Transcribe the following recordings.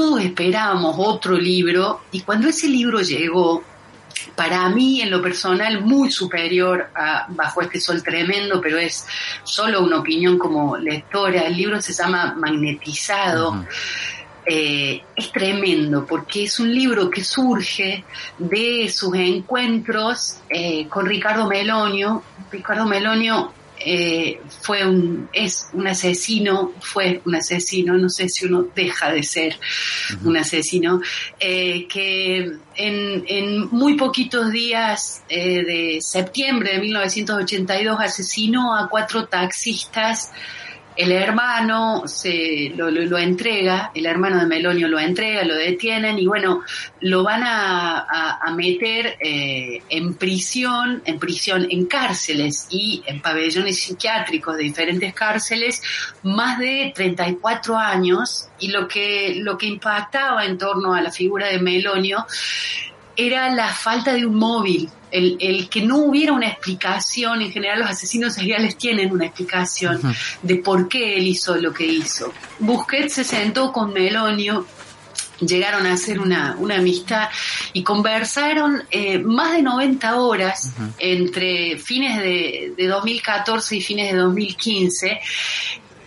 Todos esperábamos otro libro y cuando ese libro llegó, para mí en lo personal muy superior a Bajo este sol tremendo, pero es solo una opinión como lectora, el libro se llama Magnetizado. Uh -huh. eh, es tremendo porque es un libro que surge de sus encuentros eh, con Ricardo Melonio. Ricardo Melonio eh, fue un, es un asesino, fue un asesino, no sé si uno deja de ser uh -huh. un asesino, eh, que en, en, muy poquitos días eh, de septiembre de 1982 asesinó a cuatro taxistas el hermano se lo, lo, lo, entrega, el hermano de Melonio lo entrega, lo detienen y bueno, lo van a, a, meter eh, en prisión, en prisión, en cárceles y en pabellones psiquiátricos de diferentes cárceles, más de 34 años y lo que, lo que impactaba en torno a la figura de Melonio era la falta de un móvil, el, el, que no hubiera una explicación, en general los asesinos seriales tienen una explicación uh -huh. de por qué él hizo lo que hizo. Busquets se sentó con Melonio, llegaron a hacer una, una amistad y conversaron eh, más de 90 horas uh -huh. entre fines de, de 2014 y fines de 2015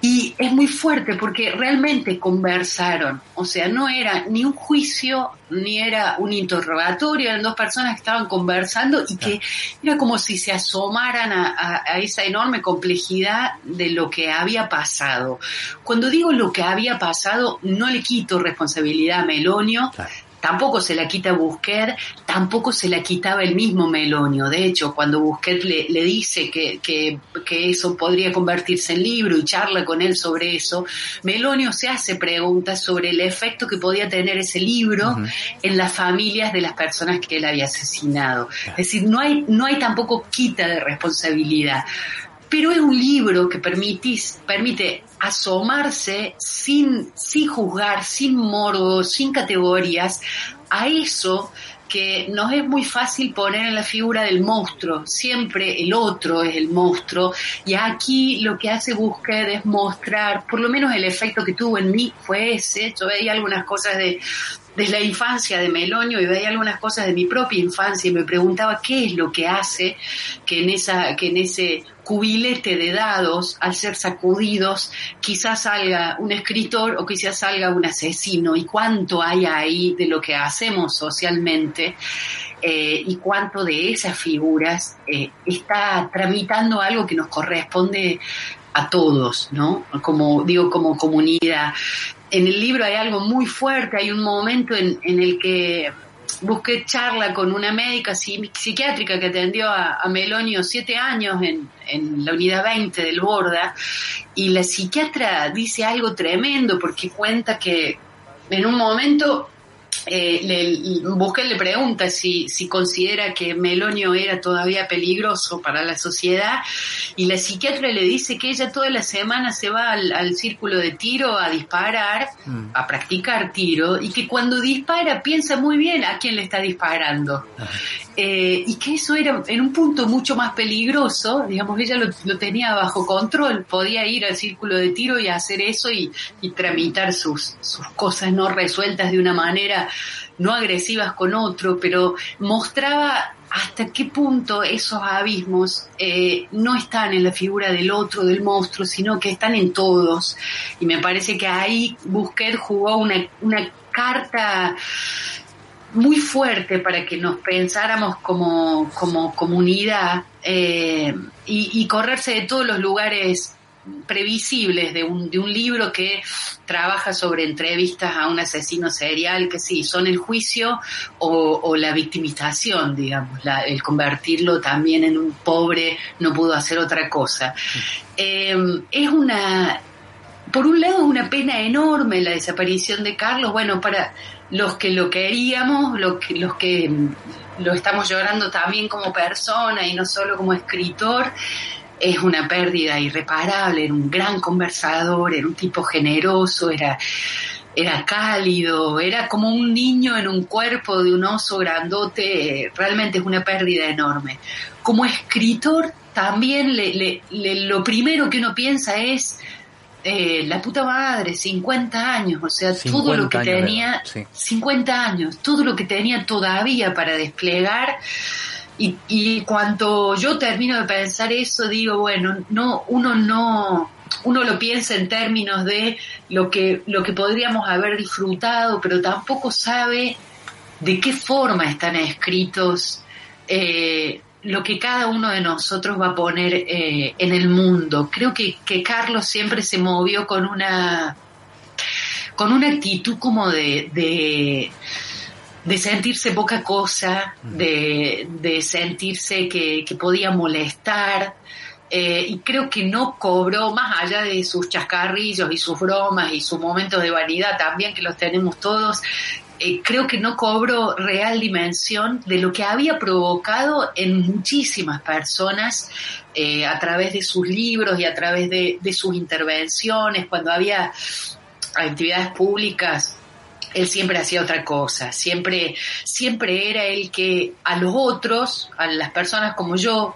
y es muy fuerte porque realmente conversaron, o sea, no era ni un juicio ni era un interrogatorio, eran dos personas que estaban conversando y que era como si se asomaran a, a, a, esa enorme complejidad de lo que había pasado. Cuando digo lo que había pasado, no le quito responsabilidad a Melonio, claro tampoco se la quita Busquet, tampoco se la quitaba el mismo Melonio. De hecho, cuando Busquet le, le dice que, que, que, eso podría convertirse en libro y charla con él sobre eso, Melonio se hace preguntas sobre el efecto que podía tener ese libro uh -huh. en las familias de las personas que él había asesinado. Es decir, no hay, no hay tampoco quita de responsabilidad pero es un libro que permite asomarse sin, sin juzgar, sin morbo, sin categorías, a eso que nos es muy fácil poner en la figura del monstruo. Siempre el otro es el monstruo. Y aquí lo que hace Busquet es mostrar, por lo menos el efecto que tuvo en mí fue ese. Yo veía algunas cosas de, de la infancia de Melonio y veía algunas cosas de mi propia infancia y me preguntaba qué es lo que hace que en esa, que en ese cubilete de dados, al ser sacudidos, quizás salga un escritor o quizás salga un asesino y cuánto hay ahí de lo que hacemos socialmente eh, y cuánto de esas figuras eh, está tramitando algo que nos corresponde a todos, ¿no? Como digo, como comunidad. En el libro hay algo muy fuerte, hay un momento en, en el que busqué charla con una médica psiquiátrica que atendió a, a Melonio siete años en, en, la unidad 20 del Borda y la psiquiatra dice algo tremendo porque cuenta que en un momento eh, le, le pregunta si, si considera que Melonio era todavía peligroso para la sociedad y la psiquiatra le dice que ella toda la semana se va al, al círculo de tiro a disparar, mm. a practicar tiro y que cuando dispara piensa muy bien a quién le está disparando. Eh, y que eso era en un punto mucho más peligroso, digamos, ella lo, tenía bajo control, podía ir al círculo de tiro y hacer eso y, y tramitar sus, sus cosas no resueltas de una manera no agresivas con otro, pero mostraba hasta qué punto esos abismos eh, no están en la figura del otro, del monstruo, sino que están en todos. Y me parece que ahí Busquet jugó una, una carta muy fuerte para que nos pensáramos como, como comunidad eh, y, correrse de todos los lugares previsibles de un, de un libro que trabaja sobre entrevistas a un asesino serial, que sí, son el juicio o, o la victimización, digamos, la, el convertirlo también en un pobre, no pudo hacer otra cosa. Eh, es una por un lado, una pena enorme la desaparición de Carlos. Bueno, para los que lo queríamos, los que, los que lo estamos llorando también como persona y no solo como escritor, es una pérdida irreparable. Era un gran conversador, era un tipo generoso, era, era cálido, era como un niño en un cuerpo de un oso grandote. Realmente es una pérdida enorme. Como escritor, también le, lo primero que uno piensa es eh, la puta madre, 50 años, o sea, todo lo que tenía, 50 años, todo lo que tenía todavía para desplegar. Y, y cuando yo termino de pensar eso, digo, bueno, no, uno no, uno lo piensa en términos de lo que, lo que podríamos haber disfrutado, pero tampoco sabe de qué forma están escritos eh, lo que cada uno de nosotros va a poner eh, en el mundo. Creo que, Carlos siempre se movió con una con una actitud como de, de, sentirse poca cosa, de, de sentirse que, podía molestar. Eh, y creo que no cobró, más allá de sus chascarrillos y sus bromas y sus momentos de vanidad también, que los tenemos todos, eh, creo que no cobro real dimensión de lo que había provocado en muchísimas personas eh, a través de sus libros y a través de, sus intervenciones, cuando había actividades públicas él siempre hacía otra cosa, siempre, siempre era el que a los otros, a las personas como yo,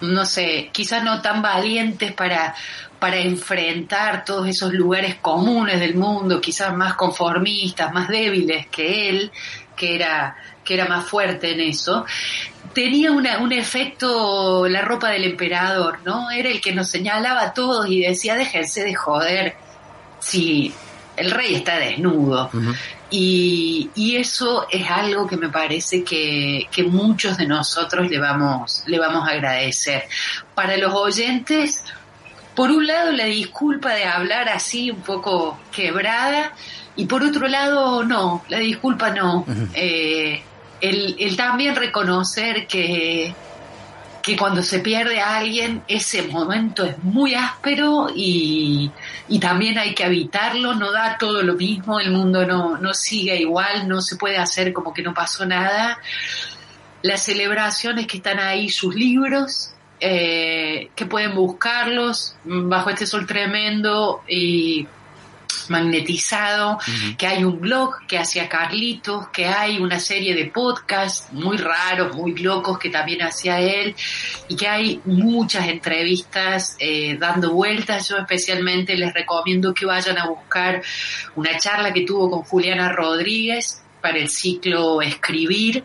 no sé, quizás no tan valientes para, para enfrentar todos esos lugares comunes del mundo, quizás más conformistas, más débiles que él, que era, que era más fuerte en eso, tenía un efecto la ropa del emperador, ¿no? Era el que nos señalaba a todos y decía, déjense de joder, si el rey está desnudo. Y, y, eso es algo que me parece que, que muchos de nosotros le vamos, le vamos a agradecer. Para los oyentes, por un lado la disculpa de hablar así un poco quebrada y por otro lado no, la disculpa no. Eh, el, también reconocer que, que cuando se pierde a alguien ese momento es muy áspero y, y, también hay que evitarlo, no da todo lo mismo, el mundo no, no sigue igual, no se puede hacer como que no pasó nada. Las celebraciones que están ahí, sus libros, eh, que pueden buscarlos bajo este sol tremendo y magnetizado, que hay un blog que hacía Carlitos, que hay una serie de podcasts muy raros, muy locos que también hacía él, y que hay muchas entrevistas eh, dando vueltas. Yo especialmente les recomiendo que vayan a buscar una charla que tuvo con Juliana Rodríguez para el ciclo Escribir,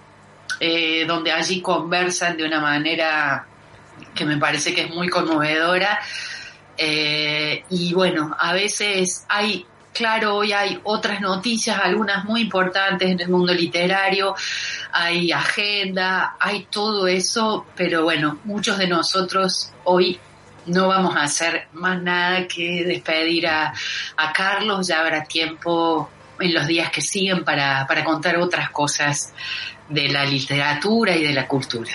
eh, donde allí conversan de una manera que me parece que es muy conmovedora. Eh, y bueno, a veces hay, claro, hoy hay otras noticias, algunas muy importantes en el mundo literario, hay agenda, hay todo eso, pero bueno, muchos de nosotros hoy no vamos a hacer más nada que despedir a, a Carlos, ya habrá tiempo en los días que siguen para, para contar otras cosas de la literatura y de la cultura.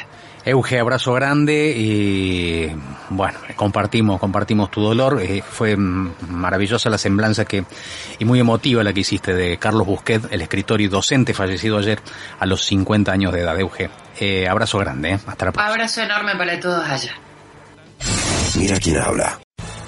Euge, abrazo grande y bueno, compartimos, compartimos tu dolor. Eh, fue maravillosa la semblanza que y muy emotiva la que hiciste de Carlos Busquet, el escritor y docente fallecido ayer a los 50 años de edad. Euge, eh, abrazo grande, ¿eh? hasta la próxima. Abrazo enorme para todos allá. Mira quién habla.